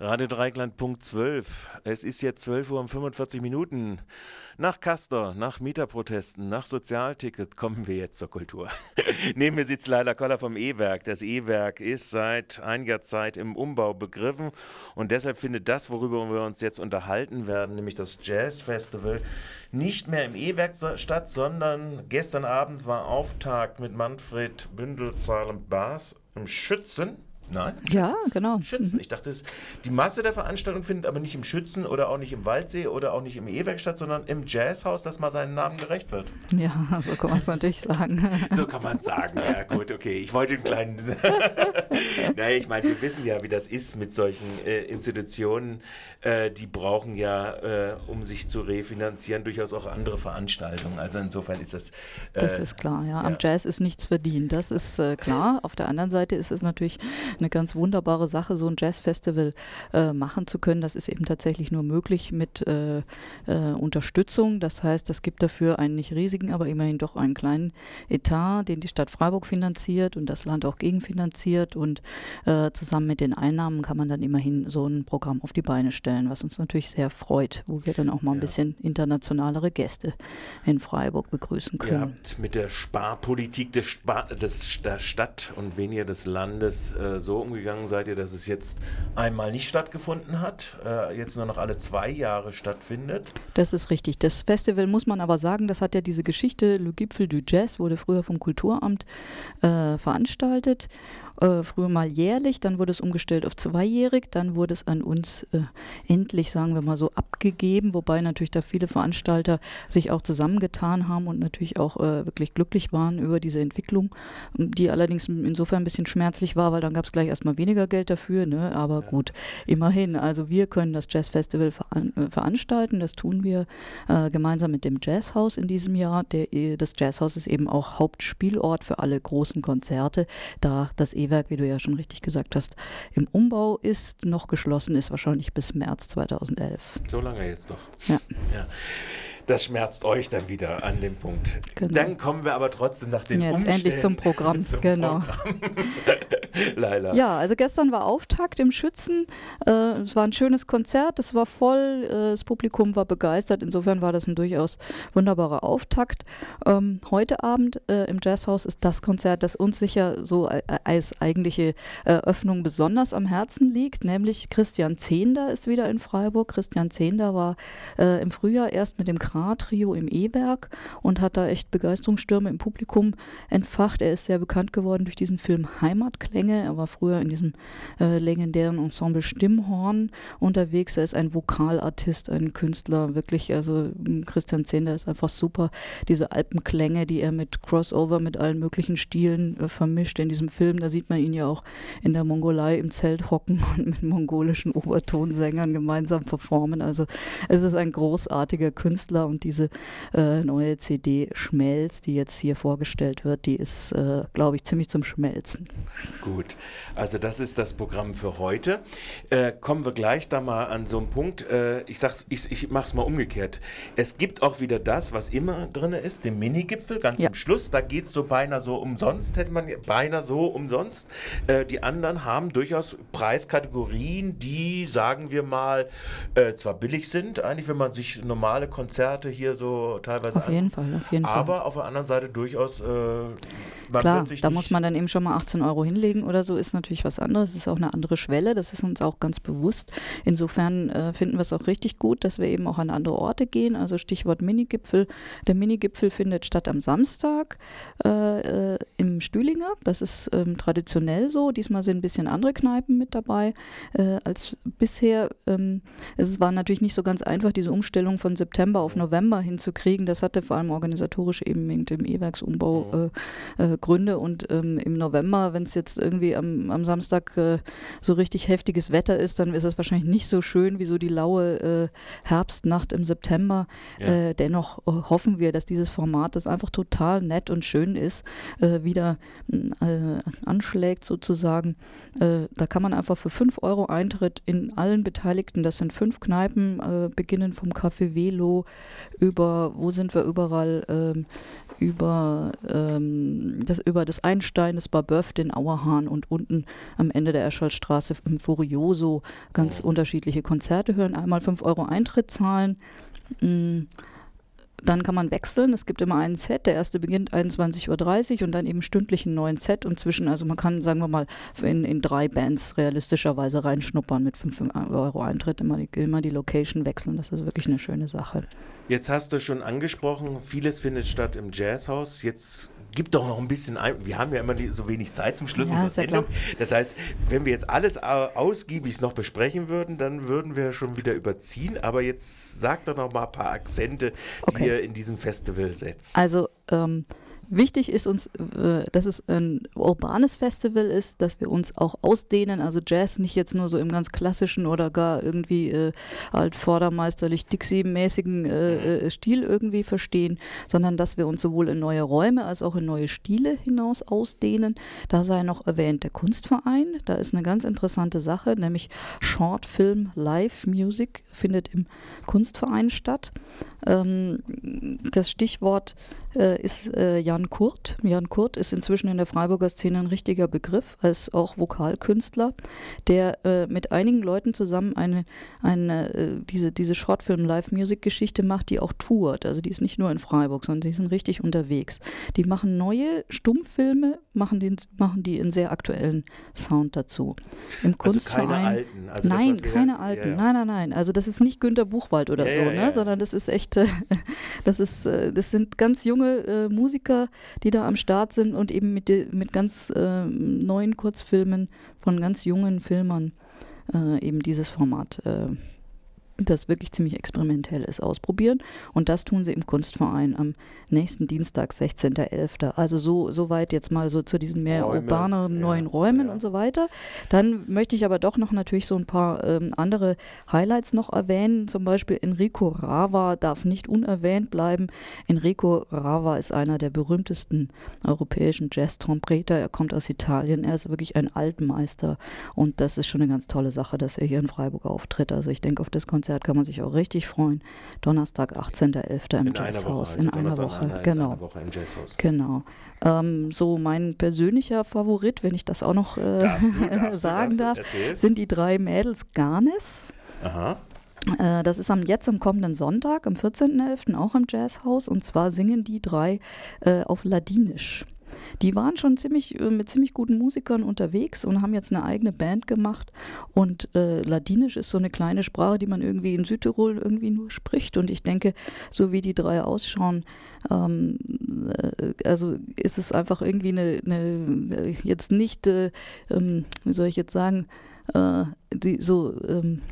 Radio Dreikland Punkt 12. Es ist jetzt 12 Uhr und 45 Minuten. Nach Castor, nach Mieterprotesten, nach Sozialticket kommen wir jetzt zur Kultur. Neben mir sitzt Leila Koller vom E-Werk. Das E-Werk ist seit einiger Zeit im Umbau begriffen und deshalb findet das, worüber wir uns jetzt unterhalten werden, nämlich das Jazz Festival, nicht mehr im E-Werk statt, sondern gestern Abend war Auftakt mit Manfred Bündel Silent Bass im Schützen Nein? Ja, genau. Schützen. Mhm. Ich dachte, die Masse der Veranstaltung findet aber nicht im Schützen oder auch nicht im Waldsee oder auch nicht im E-Werk statt, sondern im Jazzhaus, das mal seinen Namen gerecht wird. Ja, so kann man es natürlich sagen. so kann man es sagen. Ja, gut, okay. Ich wollte einen kleinen. naja, ich meine, wir wissen ja, wie das ist mit solchen äh, Institutionen. Äh, die brauchen ja, äh, um sich zu refinanzieren, durchaus auch andere Veranstaltungen. Also insofern ist das. Äh, das ist klar, ja. Am ja. Jazz ist nichts verdient. Das ist äh, klar. Auf der anderen Seite ist es natürlich eine ganz wunderbare Sache, so ein Jazzfestival äh, machen zu können. Das ist eben tatsächlich nur möglich mit äh, äh, Unterstützung. Das heißt, es gibt dafür einen nicht riesigen, aber immerhin doch einen kleinen Etat, den die Stadt Freiburg finanziert und das Land auch gegenfinanziert. Und äh, zusammen mit den Einnahmen kann man dann immerhin so ein Programm auf die Beine stellen, was uns natürlich sehr freut, wo wir dann auch mal ein ja. bisschen internationalere Gäste in Freiburg begrüßen können. Ihr habt mit der Sparpolitik des, Spar des, der Stadt und weniger des Landes äh, so umgegangen seid ihr, dass es jetzt einmal nicht stattgefunden hat, äh, jetzt nur noch alle zwei Jahre stattfindet? Das ist richtig. Das Festival muss man aber sagen, das hat ja diese Geschichte, Le Gipfel du Jazz wurde früher vom Kulturamt äh, veranstaltet äh, früher mal jährlich, dann wurde es umgestellt auf zweijährig, dann wurde es an uns äh, endlich, sagen wir mal so, abgegeben, wobei natürlich da viele Veranstalter sich auch zusammengetan haben und natürlich auch äh, wirklich glücklich waren über diese Entwicklung, die allerdings insofern ein bisschen schmerzlich war, weil dann gab es gleich erstmal weniger Geld dafür, ne? aber ja. gut, immerhin. Also wir können das Jazz Festival veran äh, veranstalten, das tun wir äh, gemeinsam mit dem Jazzhaus in diesem Jahr. Der, das Jazzhaus ist eben auch Hauptspielort für alle großen Konzerte, da das eben Drehwerk, wie du ja schon richtig gesagt hast, im Umbau ist, noch geschlossen ist, wahrscheinlich bis März 2011. So lange jetzt doch. Ja. ja. Das schmerzt euch dann wieder an dem Punkt. Genau. Dann kommen wir aber trotzdem nach den Jetzt Umständen endlich zum Programm. Zum genau. Programm. Leider. Ja, also gestern war Auftakt im Schützen. Äh, es war ein schönes Konzert, es war voll, äh, das Publikum war begeistert. Insofern war das ein durchaus wunderbarer Auftakt. Ähm, heute Abend äh, im Jazzhaus ist das Konzert, das uns sicher so als eigentliche Eröffnung besonders am Herzen liegt, nämlich Christian Zehnder ist wieder in Freiburg. Christian Zehnder war äh, im Frühjahr erst mit dem Kran Kra-Trio im E-Werk und hat da echt Begeisterungsstürme im Publikum entfacht. Er ist sehr bekannt geworden durch diesen Film Heimatklänge. Er war früher in diesem äh, legendären Ensemble Stimmhorn unterwegs. Er ist ein Vokalartist, ein Künstler, wirklich. Also Christian Zehnder ist einfach super. Diese Alpenklänge, die er mit Crossover, mit allen möglichen Stilen äh, vermischt in diesem Film. Da sieht man ihn ja auch in der Mongolei im Zelt hocken und mit mongolischen Obertonsängern gemeinsam performen. Also es ist ein großartiger Künstler und diese äh, neue CD Schmelz, die jetzt hier vorgestellt wird, die ist, äh, glaube ich, ziemlich zum Schmelzen. Gut, also das ist das Programm für heute. Äh, kommen wir gleich da mal an so einen Punkt. Äh, ich ich, ich mache es mal umgekehrt. Es gibt auch wieder das, was immer drin ist, den Mini-Gipfel, ganz ja. zum Schluss. Da geht es so beinahe so umsonst, hätte man beinahe so umsonst. Äh, die anderen haben durchaus Preiskategorien, die, sagen wir mal, äh, zwar billig sind, eigentlich, wenn man sich normale Konzerte Konzerte hier so teilweise Auf jeden Fall, auf jeden aber Fall. Aber auf der anderen Seite durchaus. Äh, Klar, da muss man dann eben schon mal 18 Euro hinlegen oder so, ist natürlich was anderes. ist auch eine andere Schwelle, das ist uns auch ganz bewusst. Insofern äh, finden wir es auch richtig gut, dass wir eben auch an andere Orte gehen. Also Stichwort Minigipfel. Der Minigipfel findet statt am Samstag äh, äh, im Stühlinger. Das ist ähm, traditionell so. Diesmal sind ein bisschen andere Kneipen mit dabei äh, als bisher. Ähm, es war natürlich nicht so ganz einfach, diese Umstellung von September auf November hinzukriegen. Das hatte vor allem organisatorisch eben mit dem E-Werksumbau äh, äh, Gründe. Und ähm, im November, wenn es jetzt irgendwie am, am Samstag äh, so richtig heftiges Wetter ist, dann ist es wahrscheinlich nicht so schön wie so die laue äh, Herbstnacht im September. Ja. Äh, dennoch äh, hoffen wir, dass dieses Format, das einfach total nett und schön ist, wieder anschlägt sozusagen. da kann man einfach für 5 Euro Eintritt in allen Beteiligten, das sind fünf Kneipen, beginnen vom Café Velo, über, wo sind wir überall, ähm, über, ähm, das, über das Einstein, das Barbeuf, den Auerhahn und unten am Ende der Escholzstraße im Furioso ganz Oh. unterschiedliche Konzerte hören. Einmal 5 Euro Eintritt zahlen. Mm, Dann kann man wechseln. Es gibt immer einen Set. Der erste beginnt 21.30 Uhr und dann eben stündlich einen neuen Set. Und zwischen, also man kann, sagen wir mal, in, in drei Bands realistischerweise reinschnuppern mit 5 Euro Eintritt. Immer die, immer die Location wechseln. Das ist wirklich eine schöne Sache. Jetzt hast du schon angesprochen, vieles findet statt im Jazzhaus. Jetzt gib doch noch ein bisschen ein. Wir haben ja immer die, so wenig Zeit zum Schluss Ja, unserer ja Sendung. Das heißt, wenn wir jetzt alles au- ausgiebig noch besprechen würden, dann würden wir schon wieder überziehen. Aber jetzt sag doch noch mal ein paar Akzente, die Okay. ihr in diesem Festival setzt. Also ähm, wichtig ist uns, äh, dass es ein urbanes Festival ist, dass wir uns auch ausdehnen. Also Jazz nicht jetzt nur so im ganz klassischen oder gar irgendwie äh, halt vordermeisterlich Dixie-mäßigen äh, äh, Stil irgendwie verstehen, sondern dass wir uns sowohl in neue Räume als auch in neue Stile hinaus ausdehnen. Da sei noch erwähnt der Kunstverein. Da ist eine ganz interessante Sache, nämlich Short Film Live Music findet im Kunstverein statt. Ähm, das Stichwort äh, ist äh, Jan Kurt. Jan Kurt ist inzwischen in der Freiburger Szene ein richtiger Begriff, als auch Vokalkünstler, der äh, mit einigen Leuten zusammen eine, eine, äh, diese, diese Shortfilm-Live-Music-Geschichte macht, die auch tourt. Also die ist nicht nur in Freiburg, sondern die sind richtig unterwegs. Die machen neue Stummfilme, machen, den, machen die in sehr aktuellen Sound dazu. Im Also Kunstverein. keine alten. Also das, nein, wir- keine alten. Ja, ja. Nein, nein, nein. Also das ist nicht Günter Buchwald oder Ja, so, ja, ne? ja. sondern das ist echt, äh, das ist, äh, das sind ganz junge äh, Musiker, die da am Start sind und eben mit, mit ganz äh, neuen Kurzfilmen von ganz jungen Filmern äh, eben dieses Format. Das wirklich ziemlich experimentell ist, ausprobieren. Und das tun sie im Kunstverein am nächsten Dienstag, 16.11. Also so, so weit jetzt mal so zu diesen mehr Räume, urbaneren ja, neuen Räumen ja. und so weiter. Dann möchte ich aber doch noch natürlich so ein paar ähm, andere Highlights noch erwähnen. Zum Beispiel Enrico Rava darf nicht unerwähnt bleiben. Enrico Rava ist einer der berühmtesten europäischen Jazz-Trompeter. Er kommt aus Italien. Er ist wirklich ein Altmeister. Und das ist schon eine ganz tolle Sache, dass er hier in Freiburg auftritt. Also ich denke, auf das Konzert kann man sich auch richtig freuen. Donnerstag, 18.11. im In einer Woche. Jazzhaus. Also in einer Woche, einer- genau. In einer Woche im Jazzhaus. Genau. Ähm, so mein persönlicher Favorit, wenn ich das auch noch äh, Darfst du, darfst sagen darf, du, erzähl. sind die drei Mädels Garnes. Aha. Äh, das ist am jetzt am kommenden Sonntag, am 14.11. auch im Jazzhaus. Und zwar singen die drei äh, auf Ladinisch. Die waren schon ziemlich äh, mit ziemlich guten Musikern unterwegs und haben jetzt eine eigene Band gemacht. Und äh, Ladinisch ist so eine kleine Sprache, die man irgendwie in Südtirol irgendwie nur spricht. Und ich denke, so wie die drei ausschauen, ähm, äh, also ist es einfach irgendwie eine, eine äh, jetzt nicht, äh, ähm, wie soll ich jetzt sagen, die so ähm,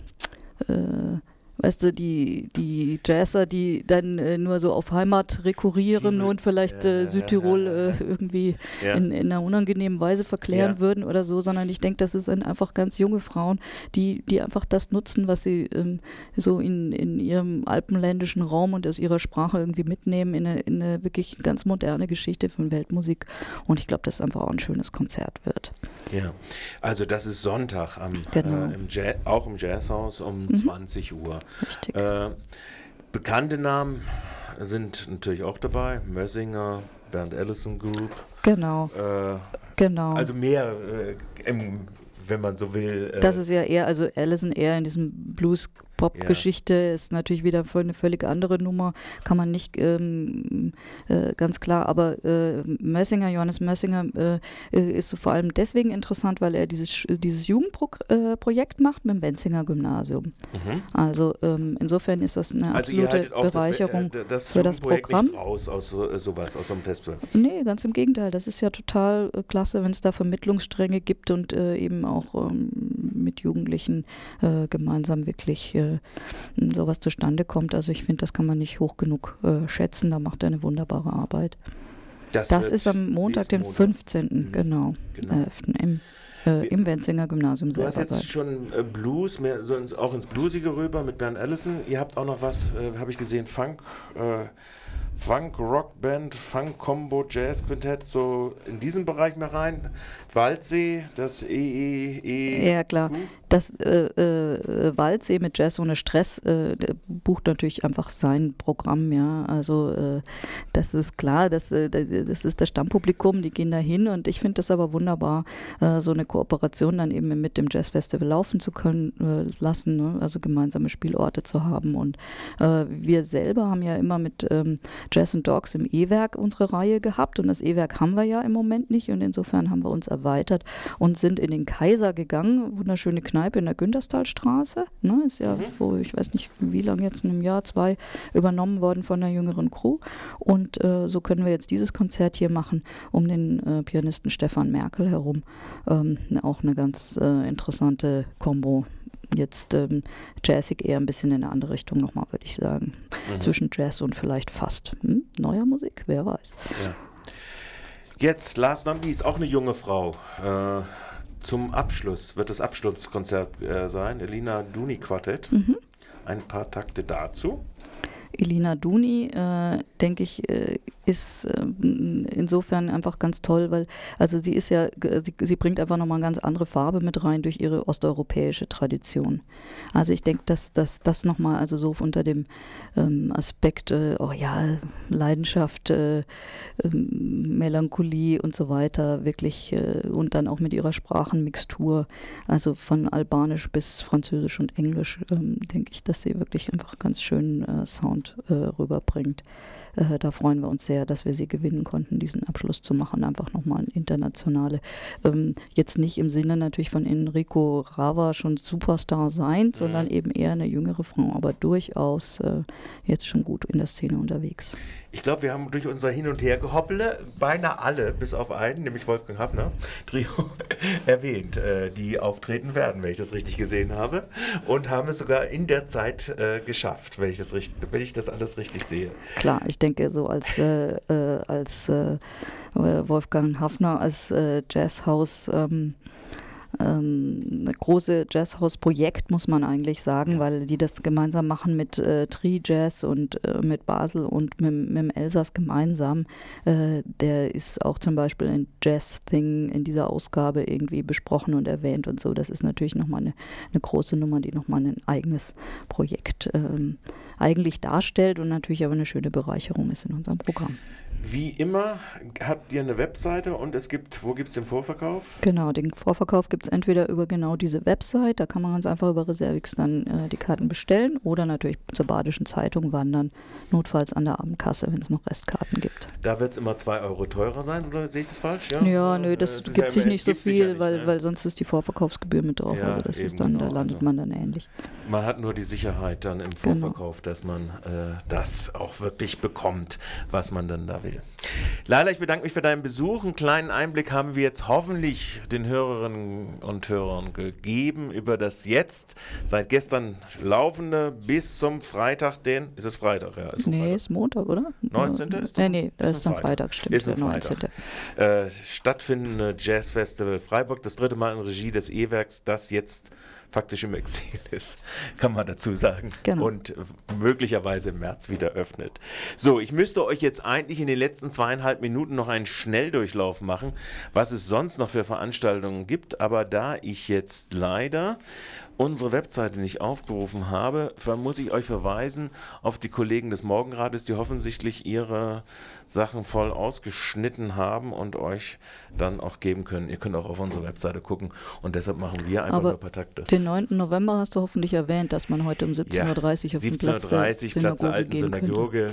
äh, weißt du, die, die Jazzer, die dann äh, nur so auf Heimat rekurrieren Die- und vielleicht äh, ja, Südtirol äh, irgendwie Ja. in, in einer unangenehmen Weise verklären Ja. würden oder so, sondern ich denke, das sind einfach ganz junge Frauen, die, die einfach das nutzen, was sie ähm, so in, in ihrem alpenländischen Raum und aus ihrer Sprache irgendwie mitnehmen, in eine, in eine wirklich ganz moderne Geschichte von Weltmusik. Und ich glaube, dass es einfach auch ein schönes Konzert wird. Ja, also das ist Sonntag am, Genau. äh, im auch im Jazzhaus um 20 Uhr. Richtig. Äh, bekannte Namen sind natürlich auch dabei. Mössinger, Bernd Allison Group. genau, Äh, genau. also mehr, äh, im, wenn man so will. Äh, Das ist ja eher, also Allison eher in diesem Blues-Pop-Geschichte ist natürlich wieder eine völlig andere Nummer, kann man nicht ähm, äh, ganz klar, aber äh, Mössinger, Johannes Mössinger äh, äh, ist vor allem deswegen interessant, weil er dieses, dieses Jugendprojekt macht mit dem Benzinger Gymnasium. mhm. Also ähm, insofern ist das eine Also ihr absolute auch Bereicherung. das, äh, das für das Programm. nicht raus aus so, äh, sowas, aus so einem Festival. Nee, ganz im Gegenteil. Das ist ja total äh, klasse, wenn es da Vermittlungsstränge gibt und äh, eben auch ähm, mit Jugendlichen äh, gemeinsam wirklich äh, sowas zustande kommt. Also ich finde, das kann man nicht hoch genug äh, schätzen. Da macht er eine wunderbare Arbeit. Das wird ist am Montag, den nächsten Montag. 15. Mhm. Genau, Genau. 11. im, äh, im Wenzinger Gymnasium Du hast jetzt sein. schon äh, Blues, mehr, so ins, auch ins Bluesige rüber mit Bernd Allison. Ihr habt auch noch was, äh, habe ich gesehen, Funk, äh, Funk, Rockband, Funk, Combo, Jazz, Quintett, so in diesen Bereich mehr rein. Waldsee, das E, EEE. Ja, klar. Das äh, äh, Waldsee mit Jazz ohne Stress äh, bucht natürlich einfach sein Programm, ja. Also äh, das ist klar, das, äh, das ist das Stammpublikum, die gehen da hin und ich finde das aber wunderbar, äh, so eine Kooperation dann eben mit dem Jazzfestival laufen zu können lassen, ne? also gemeinsame Spielorte zu haben. Und wir selber haben ja immer mit ähm, Jazz and Dogs im E-Werk unsere Reihe gehabt und das E-Werk haben wir ja im Moment nicht und insofern haben wir uns erweitert und sind in den Kaiser gegangen, wunderschöne Kneipe Kneipe in der Günterstalstraße. Ne, ist ja, mhm. wo ich weiß nicht, wie lange jetzt in einem Jahr, zwei übernommen worden von der jüngeren Crew. Und äh, so können wir jetzt dieses Konzert hier machen um den äh, Pianisten Stefan Merkel herum. Ähm, auch eine ganz äh, interessante Kombo jetzt ähm, jazzig eher ein bisschen in eine andere Richtung nochmal, würde ich sagen. Mhm. Zwischen Jazz und vielleicht fast hm? neuer Musik, wer weiß. Ja. Jetzt, last not least, auch eine junge Frau. Äh, zum Abschluss wird das Abschlusskonzert äh, sein, Elina Duni Quartett. Mhm. Ein paar Takte dazu. Elina Duni, äh, denke ich, äh, ist äh, insofern einfach ganz toll, weil also sie ist ja, sie, sie bringt einfach nochmal eine ganz andere Farbe mit rein durch ihre osteuropäische Tradition. Also ich denke, dass, dass das nochmal, also so unter dem ähm, Aspekt, äh, oh ja, Leidenschaft, äh, ähm, Melancholie und so weiter, wirklich äh, und dann auch mit ihrer Sprachenmixtur, also von Albanisch bis Französisch und Englisch, ähm, denke ich, dass sie wirklich einfach ganz schön äh, Sound äh, rüberbringt. Äh, da freuen wir uns sehr, dass wir sie gewinnen konnten, diesen Abschluss zu machen. Einfach nochmal ein internationale. Ähm, jetzt nicht im Sinne natürlich von Enrico Rava schon Superstar sein, mhm. sondern eben eher eine jüngere Frau, aber durchaus äh, jetzt schon gut in der Szene unterwegs. Ich glaube, wir haben durch unser Hin- und Hergehoppele beinahe alle, bis auf einen, nämlich Wolfgang Hafner, Trio, erwähnt, äh, die auftreten werden, wenn ich das richtig gesehen habe. Und haben es sogar in der Zeit äh, geschafft, wenn ich, das richtig, wenn ich das alles richtig sehe. Klar, ich denke, so als, äh, äh als äh, Wolfgang Hafner, als äh, Jazzhaus. Ähm, ähm, große Jazzhaus-Projekt, muss man eigentlich sagen, ja. weil die das gemeinsam machen mit äh, Tri Jazz und äh, mit Basel und mit, mit dem Elsass gemeinsam. Äh, der ist auch zum Beispiel in Jazz Thing in dieser Ausgabe irgendwie besprochen und erwähnt und so. Das ist natürlich nochmal eine, eine große Nummer, die nochmal ein eigenes Projekt ähm, eigentlich darstellt und natürlich aber eine schöne Bereicherung ist in unserem Programm. Wie immer habt ihr eine Webseite und es gibt, wo gibt es den Vorverkauf? Genau, den Vorverkauf gibt es entweder über genau diese Website, da kann man ganz einfach über Reservix dann äh, die Karten bestellen oder natürlich zur Badischen Zeitung wandern, notfalls an der Abendkasse, wenn es noch Restkarten gibt. Da wird es immer 2 Euro teurer sein, oder sehe ich das falsch? Ja, ja nö, das, das gibt ja sich nicht so viel, nicht, weil, ne? weil sonst ist die Vorverkaufsgebühr mit drauf, ja, also das ist dann, genau, da landet also man dann ähnlich. Man hat nur die Sicherheit dann im genau. Vorverkauf, genau. dass man äh, das auch wirklich bekommt, was man dann da will. Leila, ich bedanke mich für deinen Besuch. Einen kleinen Einblick haben wir jetzt hoffentlich den Hörerinnen und Hörern gegeben über das jetzt seit gestern laufende bis zum Freitag, den, ist es Freitag? Ja, ist nee, Freitag. ist Montag, oder? 19. Ja, ist nee, nee, das ist, am Freitag, Freitag stimmt. Ist ein Freitag. Äh, stattfindende Jazzfestival Freiburg, das dritte Mal in Regie des E-Werks, das jetzt faktisch im Exil ist, kann man dazu sagen. Genau. Und möglicherweise im März wieder öffnet. So, ich müsste euch jetzt eigentlich in den letzten zweieinhalb Minuten noch einen Schnelldurchlauf machen, was es sonst noch für Veranstaltungen gibt. Aber da ich jetzt leider unsere Webseite nicht aufgerufen habe, muss ich euch verweisen auf die Kollegen des Morgenrates, die offensichtlich ihre Sachen voll ausgeschnitten haben und euch dann auch geben können. Ihr könnt auch auf unsere Webseite gucken und deshalb machen wir einfach Aber nur ein paar Takte. Den 9. November hast du hoffentlich erwähnt, dass man heute um 17.30 Uhr ja, auf dem Platz der Platz der Alten Synagoge